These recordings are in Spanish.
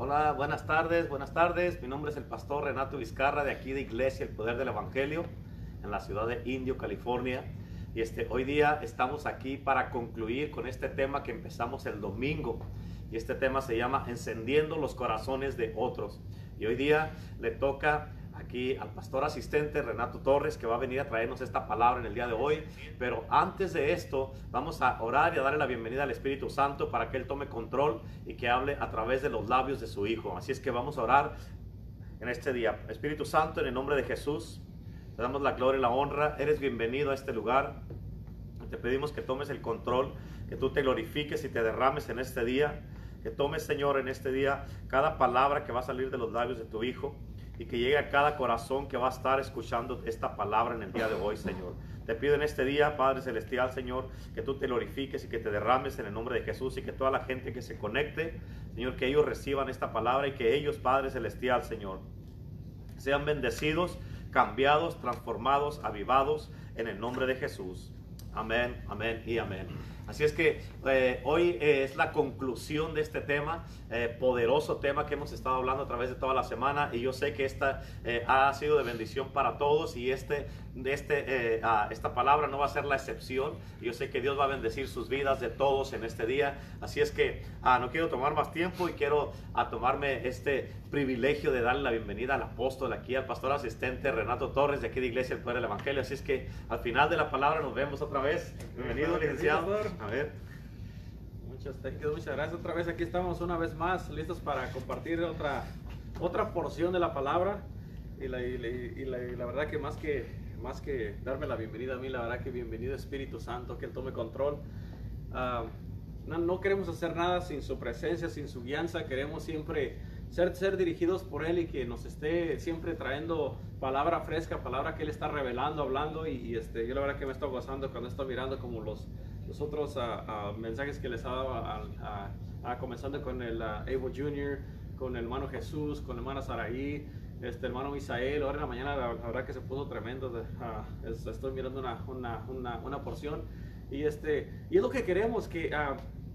Hola, buenas tardes, buenas tardes. Mi nombre es el pastor Renato Vizcarra de aquí de Iglesia El Poder del Evangelio en la ciudad de Indio, California. Y este, hoy día estamos aquí para concluir con este tema que empezamos el domingo. Y este tema se llama Encendiendo los corazones de otros. Y hoy día le toca aquí al pastor asistente Renato Torres que va a venir a traernos esta palabra en el día de hoy. Pero antes de esto, vamos a orar y a darle la bienvenida al Espíritu Santo para que Él tome control y que hable a través de los labios de su Hijo. Así es que vamos a orar en este día. Espíritu Santo, en el nombre de Jesús, te damos la gloria y la honra. Eres bienvenido a este lugar. Te pedimos que tomes el control, que tú te glorifiques y te derrames en este día. Que tomes, Señor, en este día cada palabra que va a salir de los labios de tu Hijo y que llegue a cada corazón que va a estar escuchando esta palabra en el día de hoy, Señor. Te pido en este día, Padre Celestial, Señor, que tú te glorifiques y que te derrames en el nombre de Jesús y que toda la gente que se conecte, Señor, que ellos reciban esta palabra y que ellos, Padre Celestial, Señor, sean bendecidos, cambiados, transformados, avivados en el nombre de Jesús. Amén, amén y amén. Así es que eh, hoy eh, es la conclusión de este tema, eh, poderoso tema que hemos estado hablando a través de toda la semana y yo sé que esta ha sido de bendición para todos y este, este, ah, esta palabra no va a ser la excepción. Yo sé que Dios va a bendecir sus vidas de todos en este día. Así es que ah, no quiero tomar más tiempo y quiero a ah, tomarme este privilegio de darle la bienvenida al apóstol aquí, al pastor asistente Renato Torres de aquí de Iglesia El Poder del Evangelio. Así es que al final de la palabra nos vemos otra vez. Bienvenido, licenciado. A ver. Muchas, muchas gracias otra vez. Aquí estamos una vez más listos para compartir otra, otra porción de la palabra. Y la, y la, verdad que más, que más que darme la bienvenida a mí, la verdad que bienvenido Espíritu Santo, que Él tome control. Ah, no, no, queremos hacer nada sin su presencia, sin su guianza. Queremos siempre ser, ser dirigidos por Él y que nos esté siempre trayendo palabra fresca, palabra que Él está revelando, hablando. Y, este, yo la verdad que me estoy gozando cuando estoy mirando como los los otros mensajes que les ha dado, comenzando con el Evo Jr., con el hermano Jesús, con el hermano Saraí, este hermano Misael, ahora en la mañana la, verdad que se puso tremendo, estoy mirando una, una, una, una, porción y, este, y es lo que queremos, que,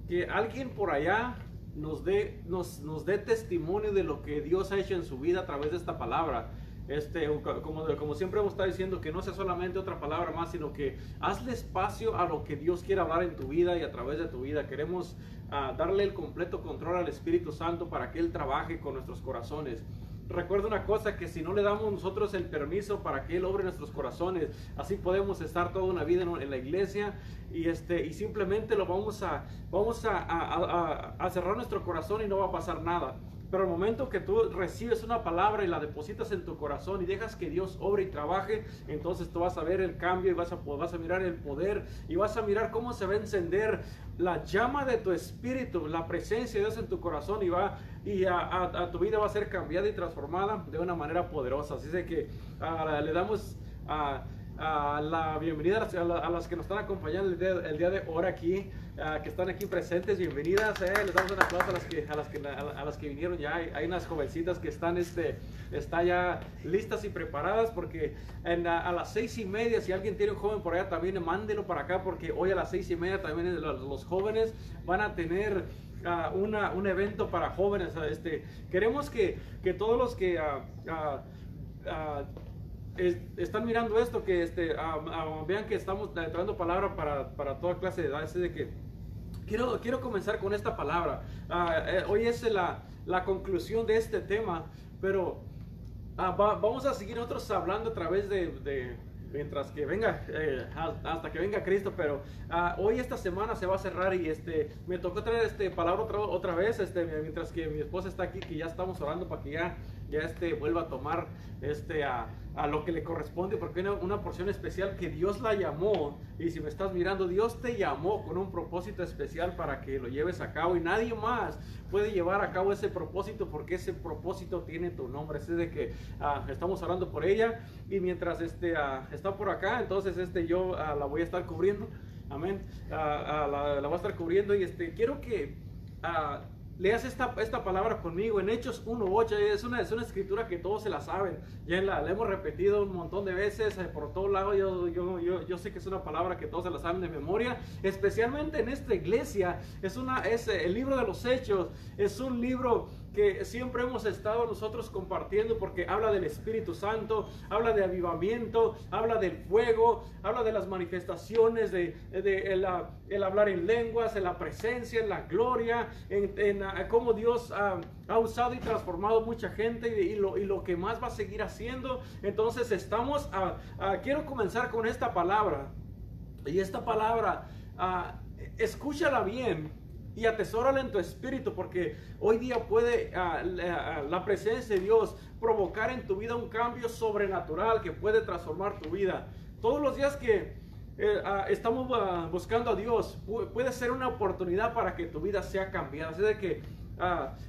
que alguien por allá nos dé, nos, nos dé testimonio de lo que Dios ha hecho en su vida a través de esta palabra este, como, como siempre hemos estado diciendo, que no sea solamente otra palabra más, sino que hazle espacio a lo que Dios quiere hablar en tu vida y a través de tu vida. Queremos uh, darle el completo control al Espíritu Santo para que Él trabaje con nuestros corazones. Recuerda una cosa, que si no le damos nosotros el permiso para que Él obre nuestros corazones, así podemos estar toda una vida en, la iglesia y, este, y simplemente lo vamos, a, vamos a, cerrar nuestro corazón y no va a pasar nada. Pero el momento que tú recibes una palabra y la depositas en tu corazón y dejas que Dios obre y trabaje, entonces tú vas a ver el cambio y vas a, vas a mirar el poder y vas a mirar cómo se va a encender la llama de tu espíritu, la presencia de Dios en tu corazón y, va, y a, tu vida va a ser cambiada y transformada de una manera poderosa. Así que ah, le damos... a la bienvenida a, las que nos están acompañando el día, el día de hoy aquí que están aquí presentes, bienvenidas. Eh. Les damos un aplauso a las que, a las que, a las que vinieron ya. Hay, hay, unas jovencitas que están, este, está ya listas y preparadas porque en, a, las seis y media, si alguien tiene un joven por allá, también mándelo para acá porque hoy a las seis y media también los, jóvenes van a tener un evento para jóvenes. Este, queremos que, que todos los que... Uh, están mirando esto, que este, vean que estamos trayendo palabra para, para, toda clase de edades. de que quiero, quiero comenzar con esta palabra. Ah, eh, hoy es la, conclusión de este tema, pero ah, vamos a seguir nosotros hablando a través de mientras que venga, eh, hasta que venga Cristo, pero ah, hoy esta semana se va a cerrar y este, me tocó traer este palabra otra, otra vez, este, mientras que mi esposa está aquí, que ya estamos orando para que ya, ya este, vuelva a tomar este, a a lo que le corresponde, porque hay una, porción especial que Dios la llamó. Y si me estás mirando, Dios te llamó con un propósito especial para que lo lleves a cabo. Y nadie más puede llevar a cabo ese propósito porque ese propósito tiene tu nombre. Es de que ah, estamos orando por ella. Y mientras este, ah, está por acá, entonces este, yo ah, la voy a estar cubriendo. Amén. La, la, voy a estar cubriendo. Y este, quiero que leas esta, esta palabra conmigo en Hechos 1.8. Es una, es una escritura que todos se la saben. Ya la, la hemos repetido un montón de veces eh, por todo lado. Yo, yo, yo, yo, sé que es una palabra que todos se la saben de memoria. Especialmente en esta iglesia. Es, una, es el libro de los Hechos. Es un libro que siempre hemos estado nosotros compartiendo porque habla del Espíritu Santo, habla de avivamiento, habla del fuego, habla de las manifestaciones, de, el, hablar en lenguas, en la presencia, en la gloria, en, cómo Dios ha, usado y transformado mucha gente y, lo, y, lo, que más va a seguir haciendo. Entonces estamos, a, quiero comenzar con esta palabra. Y esta palabra, escúchala bien y atesórala en tu espíritu porque hoy día puede ah, ah, la, presencia de Dios provocar en tu vida un cambio sobrenatural que puede transformar tu vida. Todos los días que eh, ah, estamos buscando a Dios puede ser una oportunidad para que tu vida sea cambiada. Así de que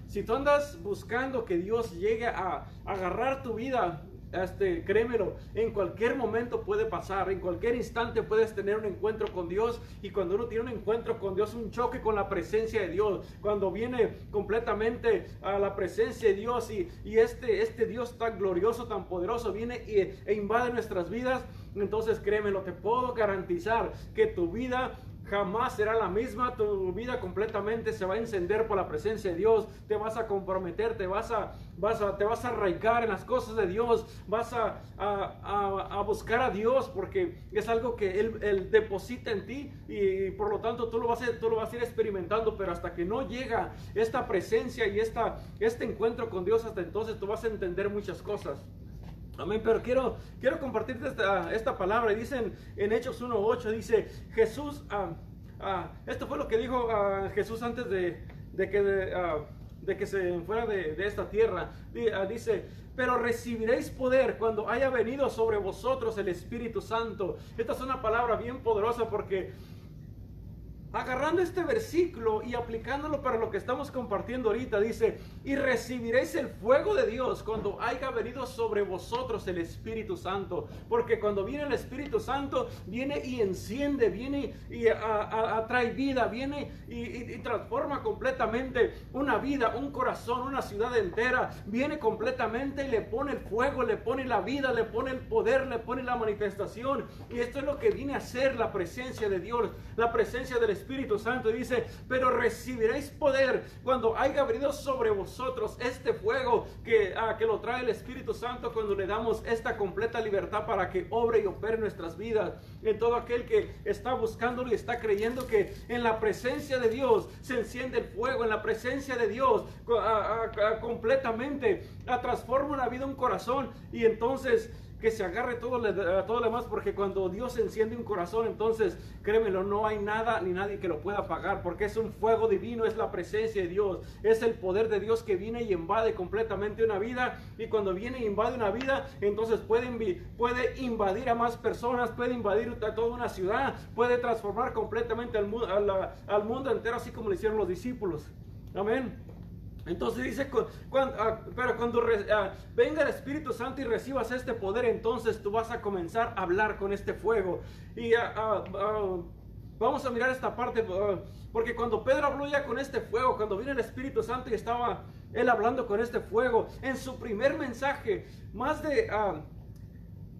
si tú andas buscando que Dios llegue a agarrar tu vida este, créemelo, en cualquier momento puede pasar, en cualquier instante puedes tener un encuentro con Dios y cuando uno tiene un encuentro con Dios, un choque con la presencia de Dios, cuando viene completamente a la presencia de Dios y, este, este Dios tan glorioso, tan poderoso, viene e invade nuestras vidas, entonces créemelo, te puedo garantizar que tu vida jamás será la misma, tu vida completamente se va a encender por la presencia de Dios, te vas a comprometer, te vas a, vas a, te vas a arraigar en las cosas de Dios, vas a, a, buscar a Dios porque es algo que él, él, deposita en ti y por lo tanto tú lo, vas a, tú lo vas a ir experimentando, pero hasta que no llega esta presencia y esta, este encuentro con Dios, hasta entonces tú vas a entender muchas cosas. Amén, pero quiero, quiero compartirte esta, esta palabra. Dicen en Hechos 1.8, dice Jesús, ah, ah, esto fue lo que dijo ah, Jesús antes de, de que, de, que se fuera de, de esta tierra. dice, pero recibiréis poder cuando haya venido sobre vosotros el Espíritu Santo. Esta es una palabra bien poderosa porque agarrando este versículo y aplicándolo para lo que estamos compartiendo ahorita, dice, y recibiréis el fuego de Dios cuando haya venido sobre vosotros el Espíritu Santo. Porque cuando viene el Espíritu Santo, viene y enciende, viene y atrae vida, viene y, transforma completamente una vida, un corazón, una ciudad entera. Viene completamente y le pone el fuego, le pone la vida, le pone el poder, le pone la manifestación. Y esto es lo que viene a ser la presencia de Dios, la presencia del Espíritu Espíritu Santo dice, pero recibiréis poder cuando haya venido sobre vosotros este fuego que, ah, que lo trae el Espíritu Santo cuando le damos esta completa libertad para que obre y opere nuestras vidas. En todo aquel que está buscándolo y está creyendo que en la presencia de Dios se enciende el fuego, en la presencia de Dios ah, ah, completamente transforma una vida, un corazón y entonces que se agarre todo, todo lo demás, porque cuando Dios enciende un corazón, entonces créemelo, no hay nada ni nadie que lo pueda apagar, porque es un fuego divino, es la presencia de Dios, es el poder de Dios que viene y invade completamente una vida, y cuando viene e invade una vida, entonces puede, puede invadir a más personas, puede invadir a toda una ciudad, puede transformar completamente al, al mundo entero, así como lo hicieron los discípulos. Amén. Entonces dice, ah, pero cuando ah, venga el Espíritu Santo y recibas este poder, entonces tú vas a comenzar a hablar con este fuego. Y ah, vamos a mirar esta parte, porque cuando Pedro habló ya con este fuego, cuando vino el Espíritu Santo y estaba él hablando con este fuego, en su primer mensaje, más de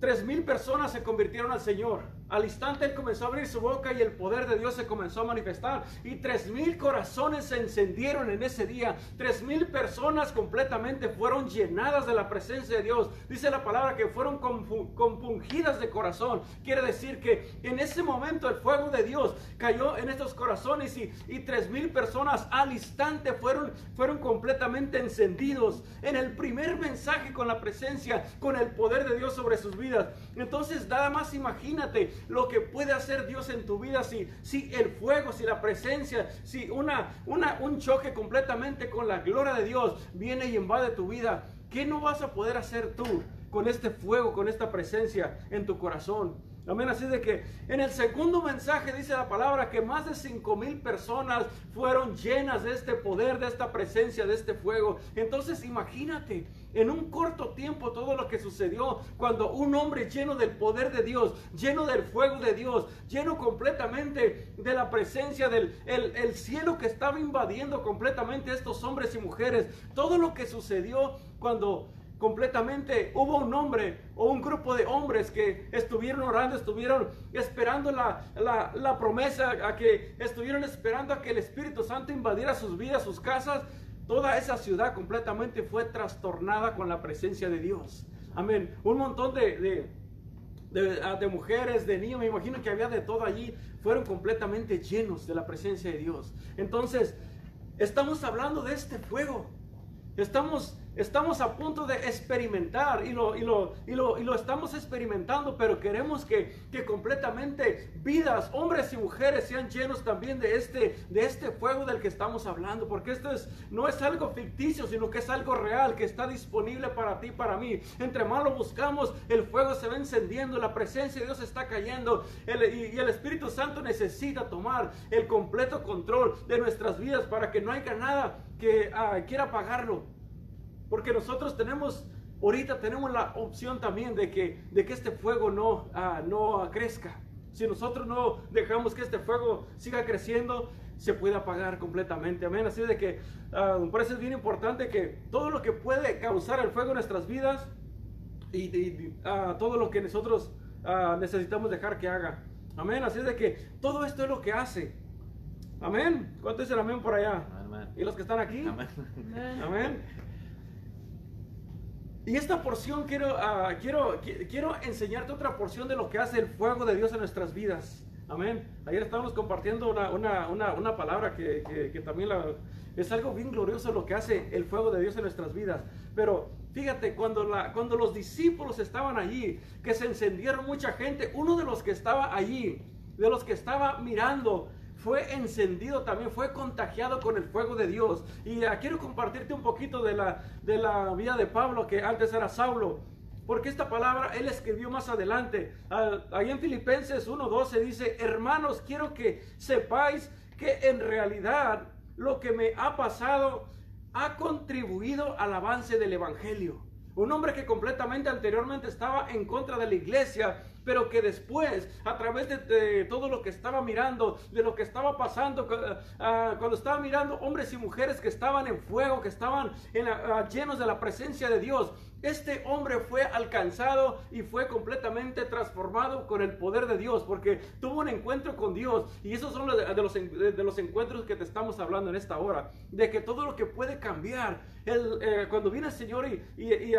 tres mil personas se convirtieron al Señor. Al instante él comenzó a abrir su boca y el poder de Dios se comenzó a manifestar. Y tres mil corazones se encendieron en ese día. Tres mil personas completamente fueron llenadas de la presencia de Dios. Dice la palabra que fueron compungidas de corazón. Quiere decir que en ese momento el fuego de Dios cayó en estos corazones y, y tres mil personas al instante fueron, fueron completamente encendidos en el primer mensaje con la presencia, con el poder de Dios sobre sus vidas. Entonces nada más imagínate lo que puede hacer Dios en tu vida si, si el fuego, si la presencia, si una, una, un choque completamente con la gloria de Dios viene y invade tu vida. ¿Qué no vas a poder hacer tú con este fuego, con esta presencia en tu corazón? Amén. Así de que en el segundo mensaje dice la palabra que más de cinco mil personas fueron llenas de este poder, de esta presencia, de este fuego. Entonces imagínate en un corto tiempo todo lo que sucedió cuando un hombre lleno del poder de Dios, lleno del fuego de Dios, lleno completamente de la presencia del el, cielo que estaba invadiendo completamente estos hombres y mujeres. Todo lo que sucedió cuando completamente. Hubo un hombre o un grupo de hombres que estuvieron orando, estuvieron esperando la, la, promesa, a que estuvieron esperando a que el Espíritu Santo invadiera sus vidas, sus casas. Toda esa ciudad completamente fue trastornada con la presencia de Dios. Amén. Un montón de, ah, de mujeres, de niños, me imagino que había de todo allí, fueron completamente llenos de la presencia de Dios. Entonces, estamos hablando de este fuego. Estamos Estamos a punto de experimentar y lo, y lo, y lo, y lo estamos experimentando, pero queremos que, que, completamente vidas, hombres y mujeres, sean llenos también de este, de este fuego del que estamos hablando, porque esto es, no es algo ficticio, sino que es algo real, que está disponible para ti, para mí. Entre más lo buscamos, el fuego se va encendiendo, la presencia de Dios está cayendo y, el Espíritu Santo necesita tomar el completo control de nuestras vidas para que no haya nada que uh, quiera apagarlo. Porque nosotros tenemos, ahorita tenemos la opción también de que, de que este fuego no, uh, no crezca. Si nosotros no dejamos que este fuego siga creciendo, se puede apagar completamente. Amén. Así de que uh, por eso es bien importante que todo lo que puede causar el fuego en nuestras vidas y, y uh, todo lo que nosotros necesitamos dejar que haga. Amén. Así de que todo esto es lo que hace. Amén. ¿Cuánto dicen amén por allá? Amén. ¿Y los que están aquí? Amén. Amén. Y esta porción quiero, uh, quiero, quiero enseñarte otra porción de lo que hace el fuego de Dios en nuestras vidas. Amén. Ayer estábamos compartiendo una, una, una, una palabra que, que, que también la, es algo bien glorioso lo que hace el fuego de Dios en nuestras vidas. Pero fíjate, cuando, la, cuando los discípulos estaban allí, que se encendieron mucha gente, uno de los que estaba allí, de los que estaba mirando, fue encendido también, fue contagiado con el fuego de Dios. Y quiero compartirte un poquito de la, de la vida de Pablo, que antes era Saulo. Porque esta palabra él escribió más adelante. Ahí en Filipenses 1.12 dice, hermanos, quiero que sepáis que en realidad lo que me ha pasado ha contribuido al avance del Evangelio. Un hombre que completamente anteriormente estaba en contra de la iglesia, pero que después, a través de, de, todo lo que estaba mirando, de lo que estaba pasando, uh, cuando estaba mirando hombres y mujeres que estaban en fuego, que estaban en, uh, llenos de la presencia de Dios, este hombre fue alcanzado y fue completamente transformado con el poder de Dios, porque tuvo un encuentro con Dios. Y esos son de los, de, los, encuentros que te estamos hablando en esta hora, de que todo lo que puede cambiar, el, eh, cuando viene el Señor y, y, y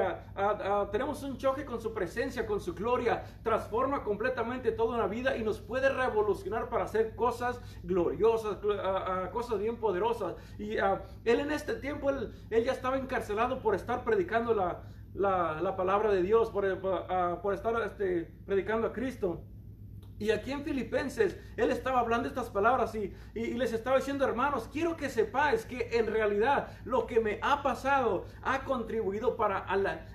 tenemos un choque con su presencia, con su gloria, transforma completamente toda una vida y nos puede revolucionar para hacer cosas gloriosas, cosas bien poderosas. Y él en este tiempo, él, él ya estaba encarcelado por estar predicando la la, la palabra de Dios, por, por estar este, predicando a Cristo. Y aquí en Filipenses, él estaba hablando estas palabras y, y, les estaba diciendo, hermanos, quiero que sepáis que en realidad lo que me ha pasado ha contribuido para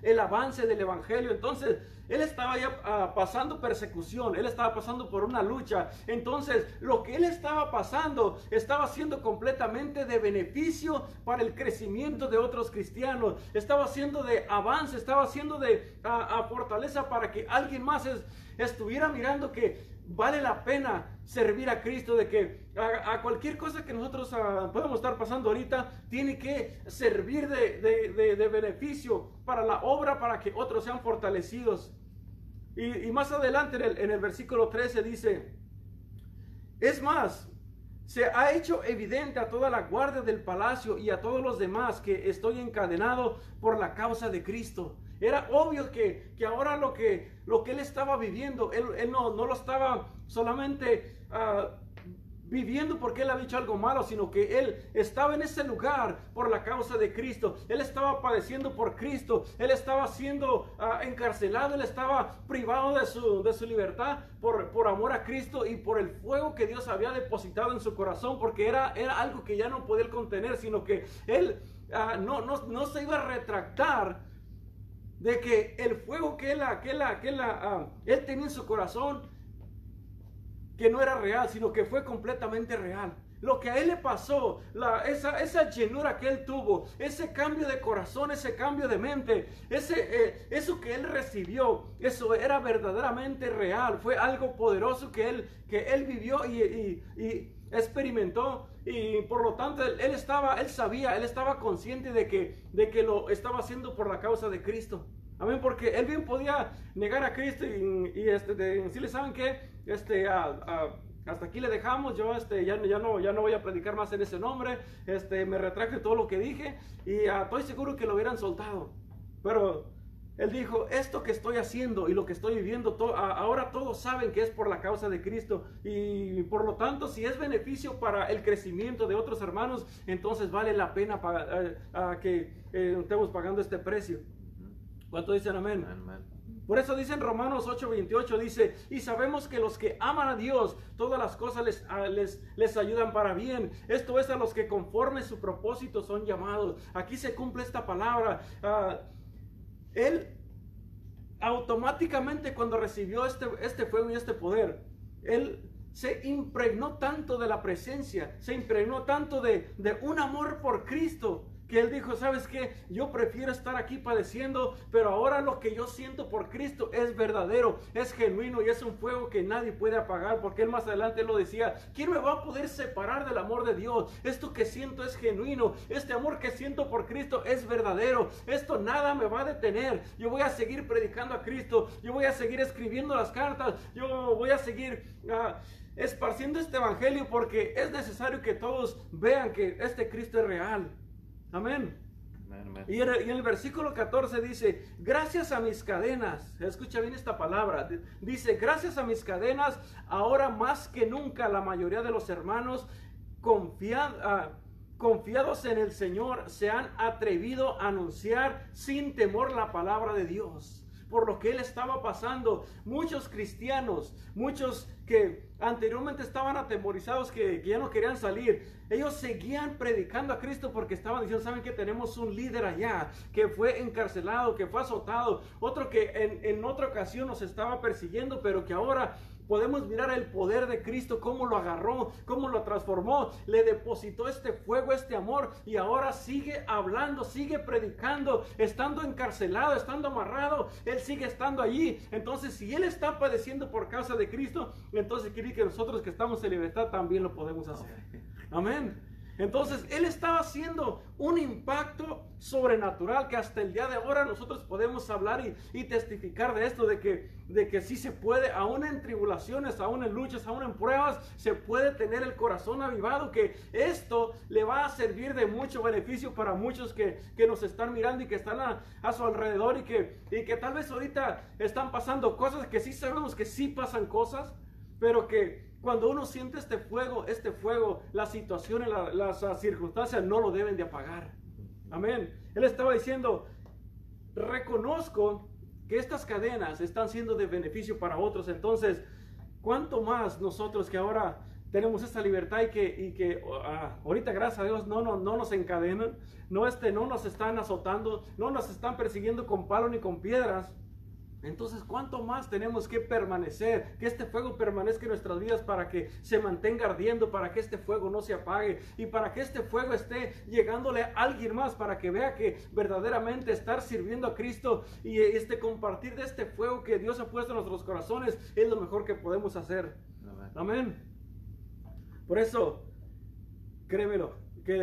el avance del Evangelio. Entonces, él estaba ya uh, pasando persecución, él estaba pasando por una lucha. Entonces, lo que él estaba pasando estaba siendo completamente de beneficio para el crecimiento de otros cristianos. Estaba siendo de avance, estaba siendo de uh, fortaleza para que alguien más es, estuviera mirando que vale la pena servir a Cristo, de que a, cualquier cosa que nosotros podemos estar pasando ahorita, tiene que servir de, beneficio para la obra, para que otros sean fortalecidos. Y, y más adelante en el, en el versículo 13 dice, es más, se ha hecho evidente a toda la guardia del palacio y a todos los demás que estoy encadenado por la causa de Cristo. Era obvio que, que ahora lo que, lo que él estaba viviendo, él, él no, no, lo estaba solamente uh, viviendo porque él había hecho algo malo, sino que él estaba en ese lugar por la causa de Cristo. Él estaba padeciendo por Cristo. Él estaba siendo uh, encarcelado. Él estaba privado de su, de su libertad por, por, amor a Cristo y por el fuego que Dios había depositado en su corazón, porque era, era algo que ya no podía contener, sino que él uh, no, no, no se iba a retractar de que el fuego que él, que él, que él, uh, él tenía en su corazón, que no era real, sino que fue completamente real. Lo que a él le pasó, esa, esa llenura que él tuvo, ese cambio de corazón, ese cambio de mente, ese, eh, eso que él recibió, eso era verdaderamente real. Fue algo poderoso que él, que él vivió y, y, y experimentó y por lo tanto él, él, estaba, él sabía, él estaba consciente de que, de que lo estaba haciendo por la causa de Cristo. Amén, porque él bien podía negar a Cristo y, y este, de, decirle, ¿saben qué? Este, a, a, hasta aquí le dejamos, yo este, ya, ya, no, ya no voy a predicar más en ese nombre, este, me retraje todo lo que dije y ah, estoy seguro que lo hubieran soltado. Pero él dijo, esto que estoy haciendo y lo que estoy viviendo, ahora todos saben que es por la causa de Cristo y por lo tanto si es beneficio para el crecimiento de otros hermanos, entonces vale la pena para, eh, que eh, estemos pagando este precio. ¿Cuánto dicen amén? Por eso dice en Romanos 8:28, dice, y sabemos que los que aman a Dios, todas las cosas les, les, les ayudan para bien. Esto es a los que conforme su propósito son llamados. Aquí se cumple esta palabra. Ah, él automáticamente cuando recibió este, este fuego y este poder, él se impregnó tanto de la presencia, se impregnó tanto de, de un amor por Cristo, que él dijo, ¿sabes qué? Yo prefiero estar aquí padeciendo, pero ahora lo que yo siento por Cristo es verdadero, es genuino y es un fuego que nadie puede apagar, porque él más adelante lo decía, ¿quién me va a poder separar del amor de Dios? Esto que siento es genuino, este amor que siento por Cristo es verdadero, esto nada me va a detener, yo voy a seguir predicando a Cristo, yo voy a seguir escribiendo las cartas, yo voy a seguir... Uh, esparciendo este evangelio porque es necesario que todos vean que este Cristo es real. Amén. Y, en el, versículo 14 dice, gracias a mis cadenas, escucha bien esta palabra, dice, gracias a mis cadenas, ahora más que nunca la mayoría de los hermanos ah, confiados en el Señor se han atrevido a anunciar sin temor la palabra de Dios por lo que él estaba pasando. Muchos cristianos, muchos que anteriormente estaban atemorizados, que, ya no querían salir, ellos seguían predicando a Cristo porque estaban diciendo, saben que tenemos un líder allá, que fue encarcelado, que fue azotado, otro que en, en otra ocasión nos estaba persiguiendo, pero que ahora podemos mirar el poder de Cristo, cómo lo agarró, cómo lo transformó, le depositó este fuego, este amor y ahora sigue hablando, sigue predicando, estando encarcelado, estando amarrado, Él sigue estando allí. Entonces, si Él está padeciendo por causa de Cristo, entonces quiere que nosotros que estamos en libertad también lo podemos hacer. Amén. Entonces, Él estaba haciendo un impacto sobrenatural que hasta el día de ahora nosotros podemos hablar y, testificar de esto, de que, de que sí se puede, aún en tribulaciones, aún en luchas, aún en pruebas, se puede tener el corazón avivado, que esto le va a servir de mucho beneficio para muchos que, nos están mirando y que están a, a, su alrededor y que, y que tal vez ahorita están pasando cosas que sí sabemos que sí pasan cosas, pero que cuando uno siente este fuego, este fuego, las situaciones, las circunstancias no lo deben de apagar. Amén. Él estaba diciendo, reconozco que estas cadenas están siendo de beneficio para otros. Entonces, ¿cuánto más nosotros que ahora tenemos esta libertad y que, y que ah, ahorita gracias a Dios no, no, no nos encadenan, no, este, no nos están azotando, no nos están persiguiendo con palo ni con piedras? Entonces, ¿cuánto más tenemos que permanecer? Que este fuego permanezca en nuestras vidas para que se mantenga ardiendo, para que este fuego no se apague y para que este fuego esté llegándole a alguien más, para que vea que verdaderamente estar sirviendo a Cristo y este compartir de este fuego que Dios ha puesto en nuestros corazones es lo mejor que podemos hacer. Amén. Por eso, créemelo,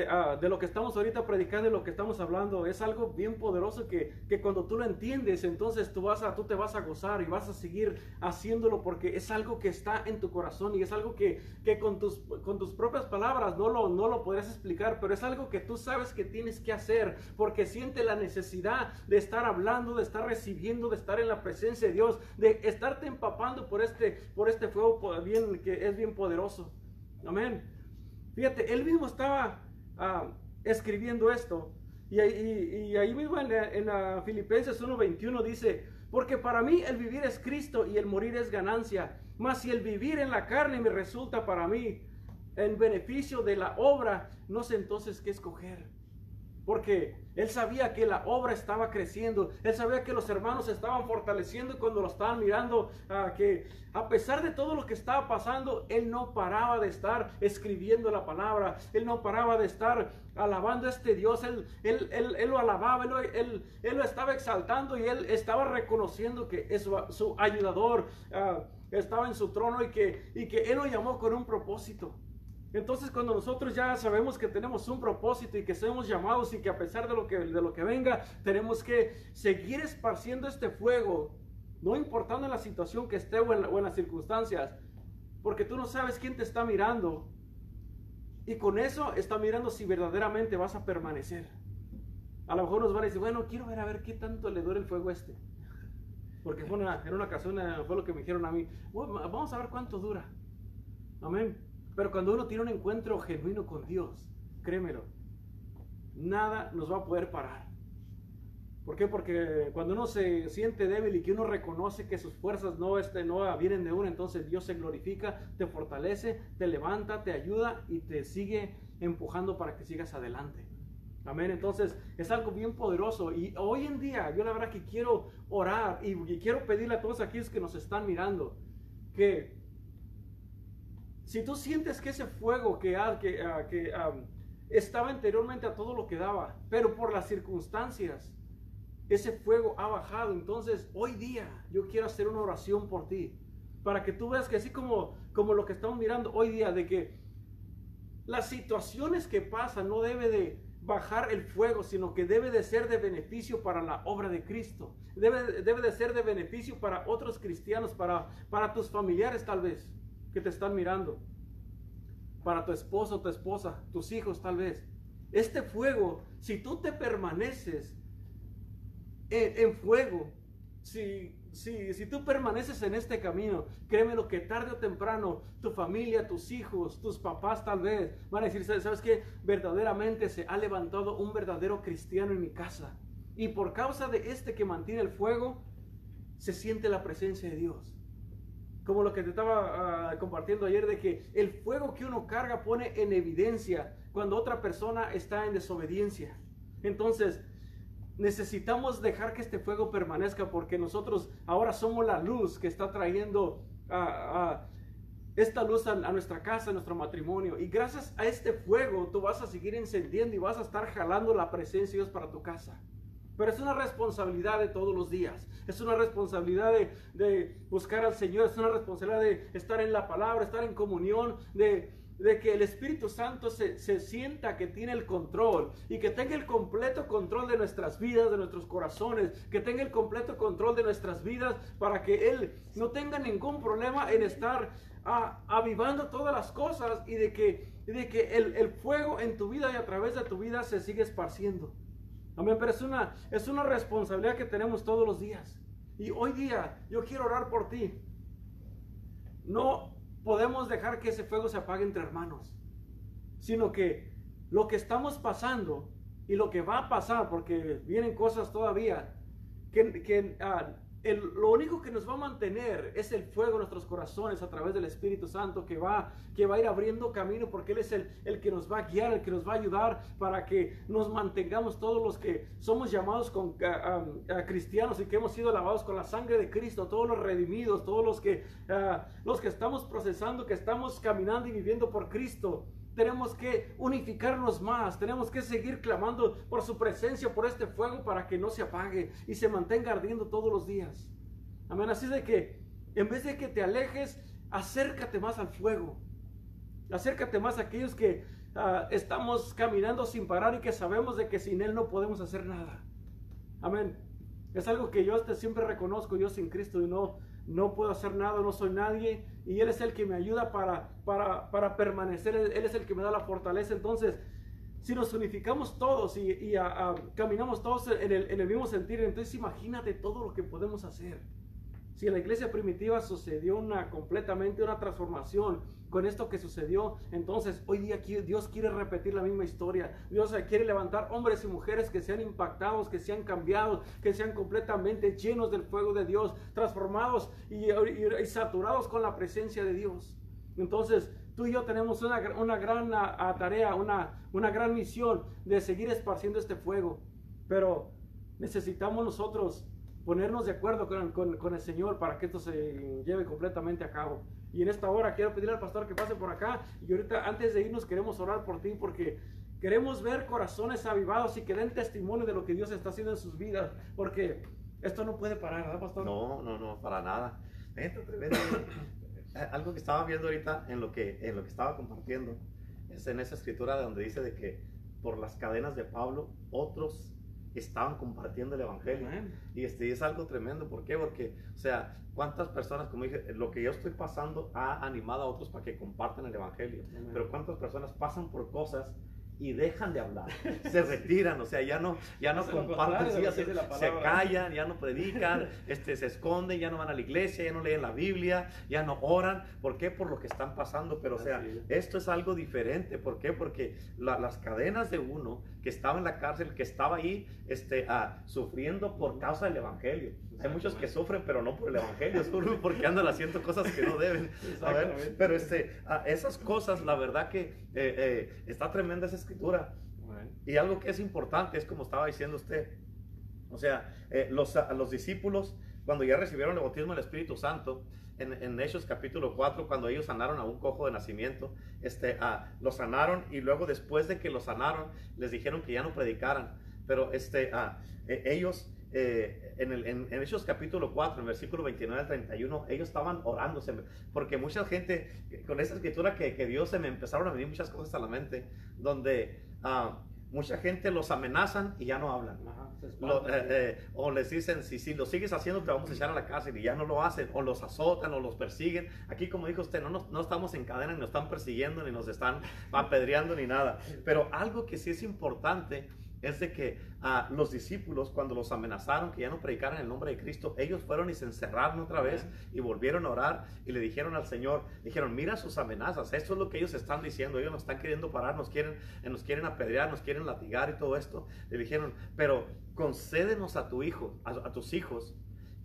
ah, de lo que estamos ahorita predicando y lo que estamos hablando es algo bien poderoso que, que, cuando tú lo entiendes, entonces tú, vas a, tú te vas a gozar y vas a seguir haciéndolo porque es algo que está en tu corazón y es algo que, que con, tus, con tus propias palabras no lo, no lo podrías explicar, pero es algo que tú sabes que tienes que hacer porque siente la necesidad de estar hablando, de estar recibiendo, de estar en la presencia de Dios, de estarte empapando por este, por este fuego bien, que es bien poderoso. Amén. Fíjate, él mismo estaba Ah, escribiendo esto. Y, ahí mismo en, en Filipenses 1.21 dice, porque para mí el vivir es Cristo y el morir es ganancia. Mas si el vivir en la carne me resulta para mí en beneficio de la obra, no sé entonces qué escoger porque él sabía que la obra estaba creciendo, él sabía que los hermanos estaban fortaleciendo cuando lo estaban mirando, ah, que a pesar de todo lo que estaba pasando, él no paraba de estar escribiendo la palabra, él no paraba de estar alabando a este Dios, él, él, lo alababa, él, lo estaba exaltando y él estaba reconociendo que es su, ayudador ah, estaba en su trono y que, y que él lo llamó con un propósito. Entonces cuando nosotros ya sabemos que tenemos un propósito y que somos llamados y que a pesar de lo que, de lo que venga, tenemos que seguir esparciendo este fuego, no importando en la situación que esté o en, las circunstancias, porque tú no sabes quién te está mirando. Y con eso está mirando si verdaderamente vas a permanecer. A lo mejor nos van a decir, bueno, quiero ver a ver qué tanto le duele el fuego a este. Porque fue una, en una ocasión eh, fue lo que me dijeron a mí. vamos a ver cuánto dura. Amén. Pero cuando uno tiene un encuentro genuino con Dios, créemelo, nada nos va a poder parar. ¿Por qué? Porque cuando uno se siente débil y que uno reconoce que sus fuerzas no, este, no vienen de uno, entonces Dios se glorifica, te fortalece, te levanta, te ayuda y te sigue empujando para que sigas adelante. Amén. Entonces es algo bien poderoso. Y hoy en día yo la verdad que quiero orar y, quiero pedirle a todos aquellos que nos están mirando que si tú sientes que ese fuego que, ah, que estaba anteriormente a todo lo que daba, pero por las circunstancias, ese fuego ha bajado. Entonces hoy día yo quiero hacer una oración por ti. Para que tú veas que así como, como lo que estamos mirando hoy día, de que las situaciones que pasan no debe de bajar el fuego, sino que debe de ser de beneficio para la obra de Cristo. Debe, debe de ser de beneficio para otros cristianos, para, para tus familiares tal vez, que te están mirando. Para tu esposo, tu esposa, tus hijos tal vez. Este fuego, si tú te permaneces en, en fuego, si si, tú permaneces en este camino, créeme lo que tarde o temprano tu familia, tus hijos, tus papás tal vez van a decir, ¿sabes qué? Verdaderamente se ha levantado un verdadero cristiano en mi casa. Y por causa de este que mantiene el fuego, se siente la presencia de Dios. Como lo que te estaba ah, compartiendo ayer, de que el fuego que uno carga pone en evidencia cuando otra persona está en desobediencia. Entonces, necesitamos dejar que este fuego permanezca porque nosotros ahora somos la luz que está trayendo esta luz a, nuestra casa, a nuestro matrimonio. Y gracias a este fuego tú vas a seguir encendiendo y vas a estar jalando la presencia de Dios para tu casa. Pero es una responsabilidad de todos los días. Es una responsabilidad de, de buscar al Señor. Es una responsabilidad de estar en la palabra, estar en comunión, de de que el Espíritu Santo se, sienta que tiene el control y que tenga el completo control de nuestras vidas, de nuestros corazones, que tenga el completo control de nuestras vidas para que Él no tenga ningún problema en estar avivando todas las cosas y de que, de que el, el, fuego en tu vida y a través de tu vida se sigue esparciendo. Amén, pero es una, es una responsabilidad que tenemos todos los días. Y hoy día yo quiero orar por ti. No podemos dejar que ese fuego se apague entre hermanos, sino que lo que estamos pasando y lo que va a pasar, porque vienen cosas todavía, que, que ah, lo único que nos va a mantener es el fuego en nuestros corazones a través del Espíritu Santo que va, que va a ir abriendo camino porque Él es el, el que nos va a guiar, el que nos va a ayudar para que nos mantengamos todos los que somos llamados con, cristianos y que hemos sido lavados con la sangre de Cristo, todos los redimidos, todos los que, los que estamos procesando, que estamos caminando y viviendo por Cristo tenemos que unificarnos más, tenemos que seguir clamando por su presencia, por este fuego para que no se apague y se mantenga ardiendo todos los días. Amén, así de que en vez de que te alejes, acércate más al fuego. Acércate más a aquellos que ah, estamos caminando sin parar y que sabemos de que sin Él no podemos hacer nada. Amén. Es algo que yo siempre reconozco, yo sin Cristo y no, no puedo hacer nada, no soy nadie, y Él es el que me ayuda para, para, permanecer, Él es el que me da la fortaleza. Entonces, si nos unificamos todos y, caminamos todos en el, en el mismo sentido, entonces imagínate todo lo que podemos hacer. Si en la iglesia primitiva sucedió una completamente una transformación con esto que sucedió, entonces hoy día Dios quiere repetir la misma historia. Dios quiere levantar hombres y mujeres que sean impactados, que sean cambiados, que sean completamente llenos del fuego de Dios, transformados y, saturados con la presencia de Dios. Entonces, tú y yo tenemos una, una gran tarea, una, una gran misión de seguir esparciendo este fuego. Pero necesitamos nosotros ponernos de acuerdo con, el Señor para que esto se lleve completamente a cabo. Y en esta hora quiero pedirle al pastor que pase por acá. Y ahorita, antes de irnos, queremos orar por ti porque queremos ver corazones avivados y que den testimonio de lo que Dios está haciendo en sus vidas. Porque esto no puede parar, ¿verdad, pastor? No, no, no, para nada. Algo que estaba viendo ahorita en lo que, en lo que estaba compartiendo es en esa escritura donde dice de que por las cadenas de Pablo otros estaban compartiendo el Evangelio. Y este, es algo tremendo. ¿Por qué? Porque, o sea, cuántas personas, como dije, lo que yo estoy pasando ha animado a otros para que compartan el Evangelio. Pero cuántas personas pasan por cosas y dejan de hablar, se retiran, o sea, ya no, ya no comparten, sí, se, se callan, ya no predican, este, se esconden, ya no van a la iglesia, ya no leen la Biblia, ya no oran. ¿Por qué? Por lo que están pasando. Pero, o sea, Así esto es algo diferente. ¿Por qué? Porque la- las cadenas de uno que estaba en la cárcel, que estaba ahí este, ah, sufriendo por causa del Evangelio. Hay muchos que sufren, pero no por el Evangelio, sufren porque andan haciendo cosas que no deben. A ver, pero este, esas cosas, la verdad que eh, eh, está tremenda esa escritura. Y algo que es importante es como estaba diciendo usted. O sea, eh, los, los discípulos, cuando ya recibieron el bautismo del Espíritu Santo, en, en Hechos capítulo 4, cuando ellos sanaron a un cojo de nacimiento, este, ah, lo sanaron y luego después de que lo sanaron, les dijeron que ya no predicaran. Pero este, ah, eh, ellos, eh, en, el, en, en Hechos capítulo 4, en versículo 29 al 31, ellos estaban orándose, porque mucha gente, con esa escritura que, que Dios se me empezaron a venir muchas cosas a la mente, donde ah, mucha gente los amenazan y ya no hablan. Ajá, Lo- eh, eh, o les dicen, si, si lo sigues haciendo te vamos a echar a la cárcel y ya no lo hacen, o los azotan o los persiguen. Aquí como dijo usted, no, nos- no estamos en cadena, ni nos están persiguiendo, ni nos están apedreando, ni nada. Pero algo que sí es importante es de que ah, los discípulos cuando los amenazaron que ya no predicaran el nombre de Cristo, ellos fueron y se encerraron otra vez y volvieron a orar y le dijeron al Señor, dijeron, mira sus amenazas, esto es lo que ellos están diciendo, ellos nos están queriendo parar, nos quieren, nos quieren apedrear, nos quieren latigar y todo esto. Le dijeron, pero concédenos a tu hijo, a, a tus hijos,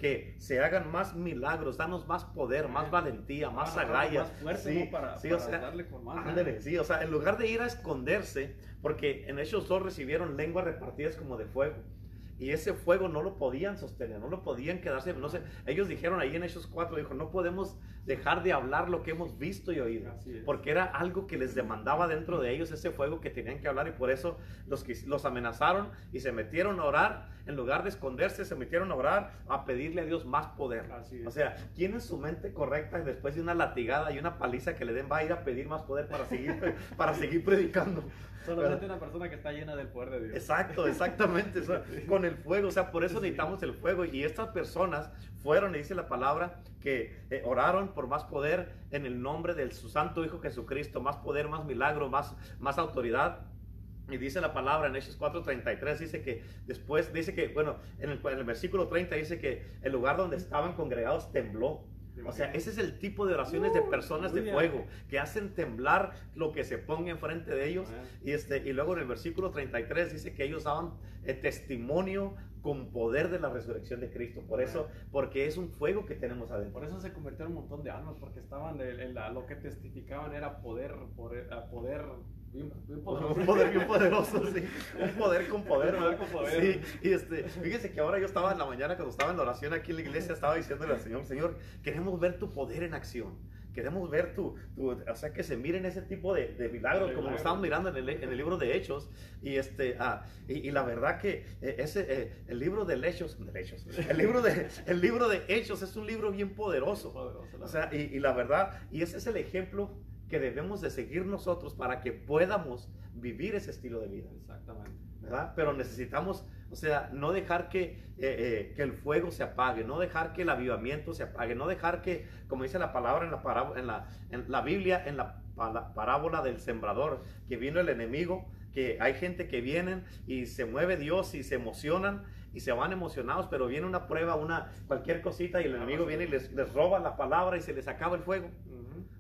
que se hagan más milagros, danos más poder, más valentía, más agallas. más fuerte, Sí, ¿no? Para, sí, para o sea, darle con más. Ándale, sí, o sea, en lugar de ir a esconderse, porque en ellos dos recibieron lenguas repartidas como de fuego. Y ese fuego no lo podían sostener, no lo podían quedarse, no sé, ellos dijeron ahí en esos cuatro, dijo, no podemos dejar de hablar lo que hemos visto y oído, porque era algo que les demandaba dentro de ellos ese fuego que tenían que hablar y por eso los, que- los amenazaron y se metieron a orar, en lugar de esconderse, se metieron a orar, a pedirle a Dios más poder. O sea, ¿quién en su mente correcta después de una latigada y una paliza que le den va a ir a pedir más poder para seguir, para seguir predicando? Solamente una persona que está llena del poder de Dios. Exacto, exactamente, o sea, con el fuego, o sea, por eso necesitamos el fuego. Y estas personas fueron, y dice la palabra, que eh, oraron por más poder en el nombre de su Santo Hijo Jesucristo, más poder, más milagro, más, más autoridad. Y dice la palabra en Hechos 4:33, dice que después, dice que, bueno, en el, en el versículo 30 dice que el lugar donde estaban congregados tembló. O sea, ese es el tipo de oraciones de personas de fuego que hacen temblar lo que se ponga enfrente de ellos. Y, este, y luego en el versículo 33 dice que ellos daban eh, testimonio con poder de la resurrección de Cristo. Por eso, porque es un fuego que tenemos adentro. Por eso se convirtieron un montón de almas, porque estaban en, la- lo que testificaban era poder, poder, a poder bien, bien poderoso. Un poder bien poderoso, sí. Un poder con poder. Un poder con poder. Sí. Y este, fíjese que ahora yo estaba en la mañana cuando estaba en la oración aquí en la iglesia, estaba diciéndole al Señor, Señor, queremos ver tu poder en acción. Queremos ver tu, tu- o sea, que se miren ese tipo de, de milagros como lo estamos mirando en el, en el libro de Hechos. Y, este, ah, y, y la verdad que eh, ese, eh, el libro de Hechos, de Hechos, el libro de, el libro de Hechos es un libro bien poderoso. Poderoso, O sea, y, y la verdad, y ese es el ejemplo que debemos de seguir nosotros para que podamos vivir ese estilo de vida. Exactamente. ¿verdad? Pero necesitamos, o sea, no dejar que, eh, eh, que el fuego se apague, no dejar que el avivamiento se apague, no dejar que, como dice la palabra en la, pará- en la, en la Biblia, en la parábola del sembrador, que vino el enemigo, que hay gente que vienen y se mueve Dios y se emocionan y se van emocionados, pero viene una prueba, una cualquier cosita y el enemigo viene y les, les roba la palabra y se les acaba el fuego.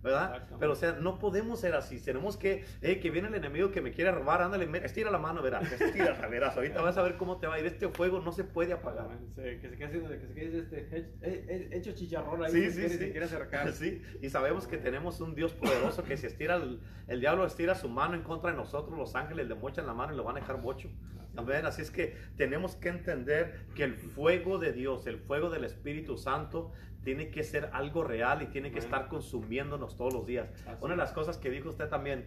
¿Verdad? Pero o sea, no podemos ser así. Tenemos que, eh, que viene el enemigo que me quiere robar, ándale, estira la mano, verás, estira, verás. Ahorita vas a ver cómo te va a ir. Este fuego no se puede apagar. Sí, que se quede haciendo- que se quede este hecho, eh, hecho chicharrón ahí. Sí, sí, sí. Quiere acercar. Sí, y sabemos que tenemos un Dios poderoso que si estira el, el diablo estira su mano en contra de nosotros, los ángeles le mochan la mano y lo van a dejar bocho. Amén. Así es que tenemos que entender que el fuego de Dios, el fuego del Espíritu Santo, tiene que ser algo real y tiene que estar consumiéndonos todos los días. Así Una de las cosas que dijo usted también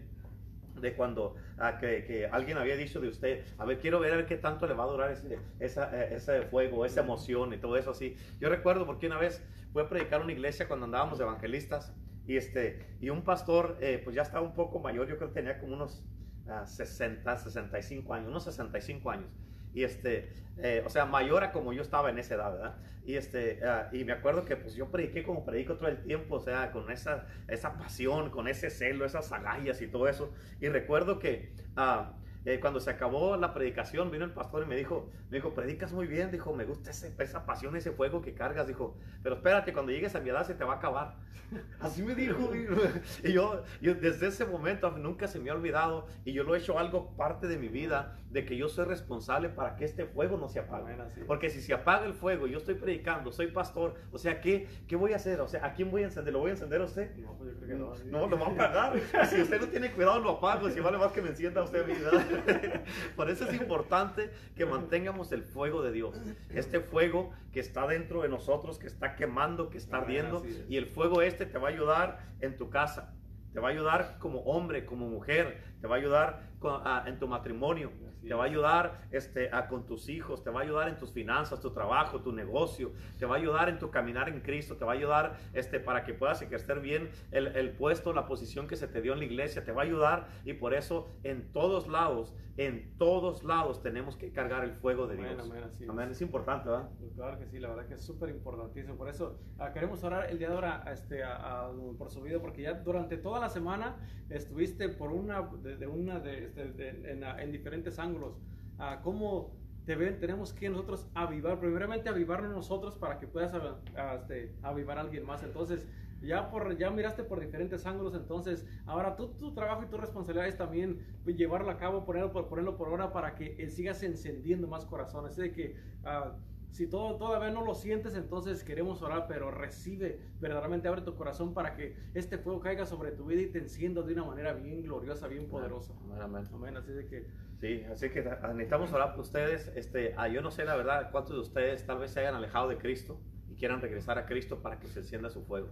de cuando ah, que, que alguien había dicho de usted, a ver, quiero ver, a ver qué tanto le va a durar ese, esa, eh, ese fuego, esa emoción y todo eso así. Yo recuerdo porque una vez fui a predicar a una iglesia cuando andábamos de evangelistas y, este, y un pastor, eh, pues ya estaba un poco mayor, yo creo que tenía como unos ah, 60, 65 años, unos 65 años. Y este, eh, o sea, mayor a como yo estaba en esa edad, ¿verdad? Y, este, ah, y me acuerdo que pues yo prediqué como predico todo el tiempo, o sea, con esa, esa pasión, con ese celo, esas agallas y todo eso. Y recuerdo que... ah, eh, cuando se acabó la predicación, vino el pastor y me dijo, me dijo, predicas muy bien, dijo, me gusta ese- esa pasión, ese fuego que cargas, dijo, pero espérate, cuando llegues a mi edad se te va a acabar. Así me dijo, y yo, yo desde ese momento nunca se me ha olvidado, y yo lo he hecho algo parte de mi vida, de que yo soy responsable para que este fuego no se apague. Porque si se apaga el fuego, yo estoy predicando, soy pastor, o sea, ¿qué, ¿qué voy a hacer? O sea, ¿a quién voy a encender? ¿Lo voy a encender a usted? No, pues yo creo que no. No, lo va a apagar. Si usted no tiene cuidado, lo apago. Si vale más que me encienda usted, vida. Por eso es importante que mantengamos el fuego de Dios. Este fuego que está dentro de nosotros, que está quemando, que está Amén, ardiendo. Y el fuego este te va a ayudar en tu casa. Te va a ayudar como hombre, como mujer. Te va a ayudar con- ah, en tu matrimonio. Así Te va a es. ayudar este, a, con tus hijos. Te va a ayudar en tus finanzas, tu trabajo, tu negocio. Te va a ayudar en tu caminar en Cristo. Te va a ayudar este, para que puedas ejercer bien el, el puesto, la posición que se te dio en la iglesia. Te va a ayudar. Y por eso en todos lados, en todos lados tenemos que cargar el fuego de Dios. amén, así es. Amén. Es importante, ¿verdad? Pues claro que sí, la verdad que es súper importantísimo. Por eso ah, queremos orar el día de ahora este, a- a- por su vida, porque ya durante toda la semana estuviste por una de, de una de, este, de- en, ah, en diferentes ángulos. Ah, ¿Cómo te ven? Tenemos que nosotros avivar, primeramente avivarnos nosotros para que puedas ah, ah, este, avivar a alguien más. Entonces, ya, por, ya miraste por diferentes ángulos, entonces ahora tú, tu trabajo y tu responsabilidad es también pues, llevarlo a cabo, ponerlo por, ponerlo por hora para que eh, sigas encendiendo más corazones. De que ah, si todo, todavía no lo sientes, entonces queremos orar, pero recibe, verdaderamente abre tu corazón para que este fuego caiga sobre tu vida y te encienda de una manera bien gloriosa, bien poderosa. Amén, amén. Amén, así de que Sí, así que necesitamos orar por ustedes. Este, ah, yo no sé la verdad cuántos de ustedes tal vez se hayan alejado de Cristo y quieran regresar a Cristo para que se encienda su fuego.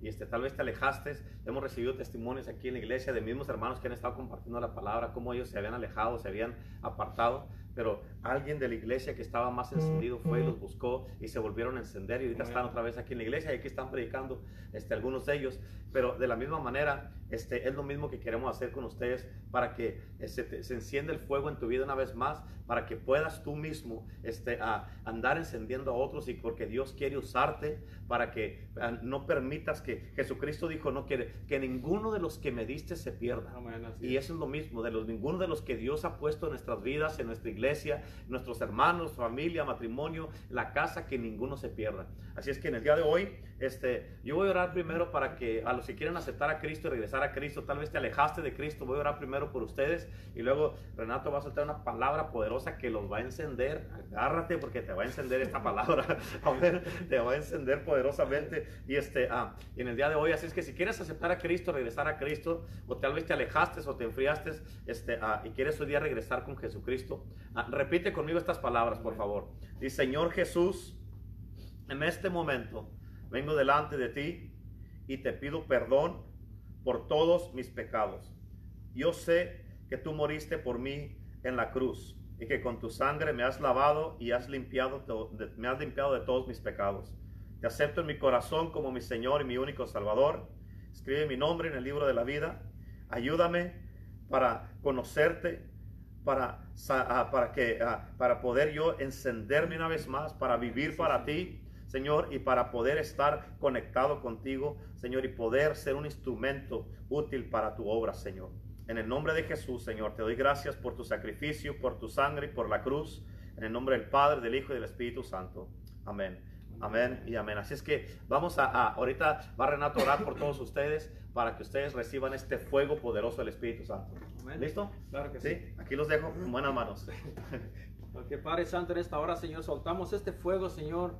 Y este, tal vez te alejaste. Hemos recibido testimonios aquí en la iglesia de mismos hermanos que han estado compartiendo la palabra, cómo ellos se habían alejado, se habían apartado. Pero alguien de la iglesia que estaba más encendido fue y los buscó y se volvieron a encender. Y ahorita están otra vez aquí en la iglesia y aquí están predicando este, algunos de ellos. Pero de la misma manera, este, es lo mismo que queremos hacer con ustedes para que eh, se, te- se encienda el fuego en tu vida una vez más, para que puedas tú mismo este, a andar encendiendo a otros y porque Dios quiere usarte para que ah, no permitas que Jesucristo dijo, no quiere que ninguno de los que me diste se pierda. Y es. eso es lo mismo, de los ninguno de los que Dios ha puesto en nuestras vidas, en nuestra iglesia, nuestros hermanos, familia, matrimonio, la casa, que ninguno se pierda. Así es que en el día de hoy, este, yo voy a orar primero para que a los que quieren aceptar a Cristo y regresar a Cristo, tal vez te alejaste de Cristo, voy a orar primero por ustedes y luego Renato va a soltar una palabra poderosa que los va a encender. Agárrate porque te va a encender esta palabra. Amén. Te va a encender poderosamente. Y este, ah, y en el día de hoy, así es que si quieres aceptar a Cristo, regresar a Cristo, o tal vez te alejaste o te enfriaste, este, ah, y quieres hoy día regresar con Jesucristo, ah, repite conmigo estas palabras, por favor. Dice, Señor Jesús, en este momento vengo delante de ti y te pido perdón por todos mis pecados. Yo sé que tú moriste por mí en la cruz y que con tu sangre me has lavado y has limpiado, de- me has limpiado de todos mis pecados. Te acepto en mi corazón como mi Señor y mi único Salvador. Escribe mi nombre en el libro de la vida. Ayúdame para conocerte, para, ah, para, que, ah, para poder yo encenderme una vez más, para vivir para ti, Señor, y para poder estar conectado contigo, Señor, y poder ser un instrumento útil para tu obra, Señor. En el nombre de Jesús, Señor, te doy gracias por tu sacrificio, por tu sangre y por la cruz. En el nombre del Padre, del Hijo y del Espíritu Santo. Amén. Amén y amén. Así es que vamos a, a- ahorita va Renato a orar por todos ustedes para que ustedes reciban este fuego poderoso del Espíritu Santo. Amén. ¿Listo? Claro que Sí, aquí los dejo en buenas manos. Porque Padre Santo, en esta hora, Señor, soltamos este fuego, Señor,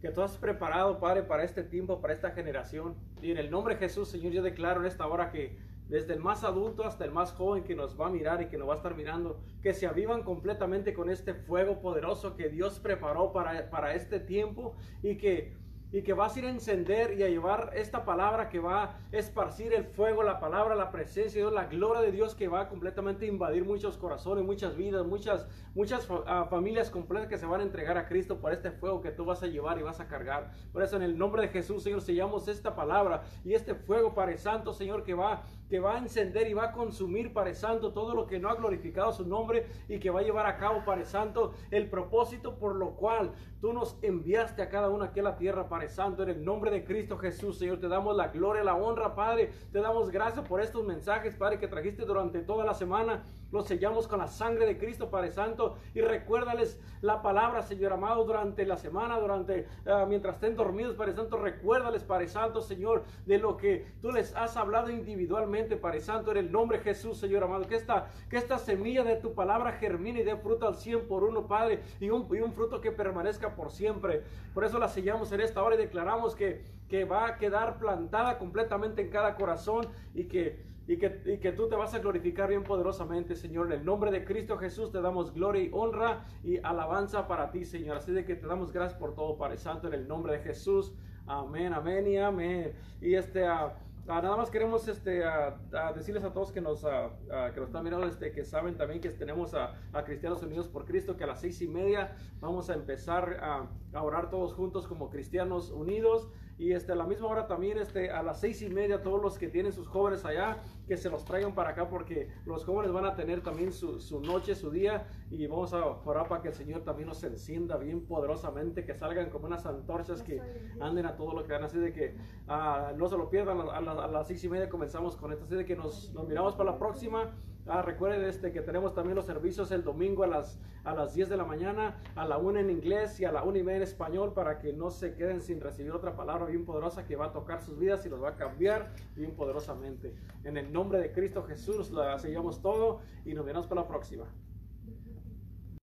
que tú has preparado, Padre, para este tiempo, para esta generación. Y en el nombre de Jesús, Señor, yo declaro en esta hora que desde el más adulto hasta el más joven que nos va a mirar y que nos va a estar mirando, que se avivan completamente con este fuego poderoso que Dios preparó para, para este tiempo y que y que vas a ir a encender y a llevar esta palabra que va a esparcir el fuego, la palabra, la presencia de Dios, la gloria de Dios que va a completamente invadir muchos corazones, muchas vidas, muchas, muchas ah, familias completas que se van a entregar a Cristo por este fuego que tú vas a llevar y vas a cargar. Por eso en el nombre de Jesús, Señor, sellamos esta palabra y este fuego, Padre Santo, Señor, que va que va a encender y va a consumir, Padre Santo, todo lo que no ha glorificado su nombre y que va a llevar a cabo, Padre Santo, el propósito por lo cual tú nos enviaste a cada uno aquí a la tierra, Padre Santo, en el nombre de Cristo Jesús, Señor, te damos la gloria, la honra, Padre, te damos gracias por estos mensajes, Padre, que trajiste durante toda la semana, los sellamos con la sangre de Cristo, Padre Santo, y recuérdales la palabra, Señor amado, durante la semana, durante, ah, mientras estén dormidos, Padre Santo, recuérdales, Padre Santo, Señor, de lo que tú les has hablado individualmente Padre Santo, en el nombre de Jesús, Señor amado. Que esta, que esta semilla de tu palabra germine y dé fruto al cien por uno, Padre, y un, y un fruto que permanezca por siempre. Por eso la sellamos en esta hora y declaramos que, que va a quedar plantada completamente en cada corazón y que, y que, y que, tú te vas a glorificar bien poderosamente, Señor. En el nombre de Cristo Jesús te damos gloria y honra y alabanza para ti, Señor. Así de que te damos gracias por todo, Padre Santo, en el nombre de Jesús. Amén, amén y amén. Y este... Uh, Ah, nada más queremos este, decirles a todos que nos, que nos están mirando, este, que saben también que tenemos a, Cristianos Unidos por Cristo, que a las seis y media vamos a empezar a orar todos juntos como Cristianos Unidos. Y este, a la misma hora también, este, a las seis y media, todos los que tienen sus jóvenes allá, que se los traigan para acá, porque los jóvenes van a tener también su, su noche, su día, y vamos a orar para que el Señor también nos encienda bien poderosamente, que salgan como unas antorchas que anden a todo lo que dan. Así de que uh, no se lo pierdan, a, a, las seis y media comenzamos con esto. Así de que nos, nos miramos para la próxima. Ah, recuerden este, que tenemos también los servicios el domingo a las, a las 10 de la mañana, a la 1 en inglés y a la 1 y media en español para que no se queden sin recibir otra palabra bien poderosa que va a tocar sus vidas y los va a cambiar bien poderosamente. En el nombre de Cristo Jesús la sellamos todo y nos vemos para la próxima.